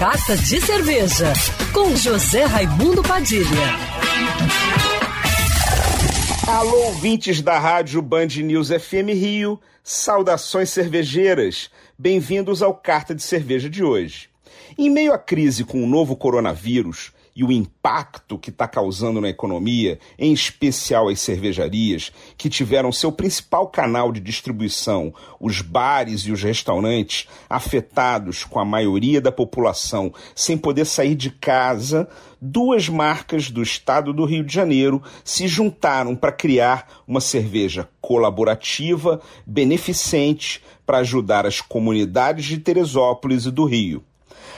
Carta de Cerveja, com José Raimundo Padilha. Alô, ouvintes da rádio Band News FM Rio, saudações cervejeiras, bem-vindos ao Carta de Cerveja de hoje. Em meio à crise com o novo coronavírus, e o impacto que está causando na economia, em especial as cervejarias, que tiveram seu principal canal de distribuição, os bares e os restaurantes, afetados com a maioria da população sem poder sair de casa, duas marcas do estado do Rio de Janeiro se juntaram para criar uma cerveja colaborativa, beneficente, para ajudar as comunidades de Teresópolis e do Rio.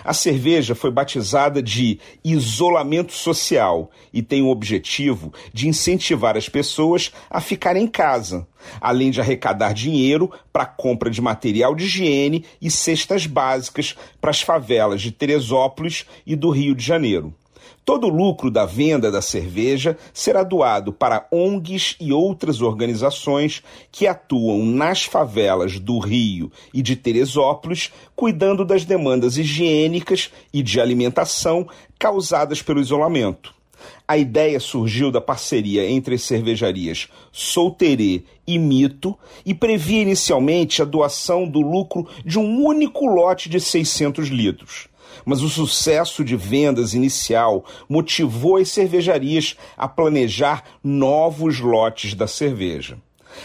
A cerveja foi batizada de isolamento social e tem o objetivo de incentivar as pessoas a ficarem em casa, além de arrecadar dinheiro para a compra de material de higiene e cestas básicas para as favelas de Teresópolis e do Rio de Janeiro. Todo o lucro da venda da cerveja será doado para ONGs e outras organizações que atuam nas favelas do Rio e de Teresópolis, cuidando das demandas higiênicas e de alimentação causadas pelo isolamento. A ideia surgiu da parceria entre as cervejarias Solterê e Mito e previa inicialmente a doação do lucro de um único lote de 600 litros mas o sucesso de vendas inicial motivou as cervejarias a planejar novos lotes da cerveja.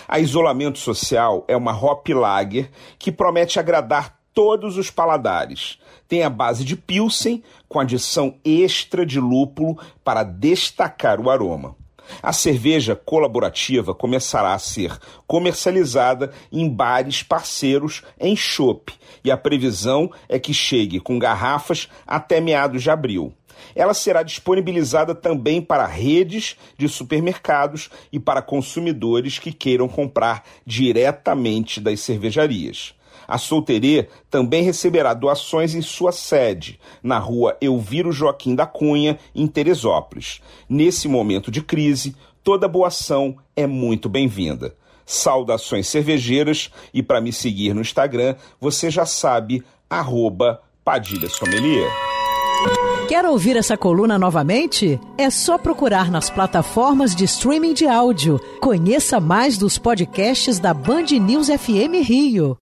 A Isolamento Social é uma hop lager que promete agradar todos os paladares. Tem a base de Pilsen com adição extra de lúpulo para destacar o aroma. A cerveja colaborativa começará a ser comercializada em bares parceiros em chopp e a previsão é que chegue com garrafas até meados de abril. Ela será disponibilizada também para redes de supermercados e para consumidores que queiram comprar diretamente das cervejarias. A Solterê também receberá doações em sua sede, na rua Elviro Joaquim da Cunha, em Teresópolis. Nesse momento de crise, toda boa ação é muito bem-vinda. Saudações cervejeiras e para me seguir no Instagram, você já sabe, arroba Padilha Sommelier. Quer ouvir essa coluna novamente? É só procurar nas plataformas de streaming de áudio. Conheça mais dos podcasts da Band News FM Rio.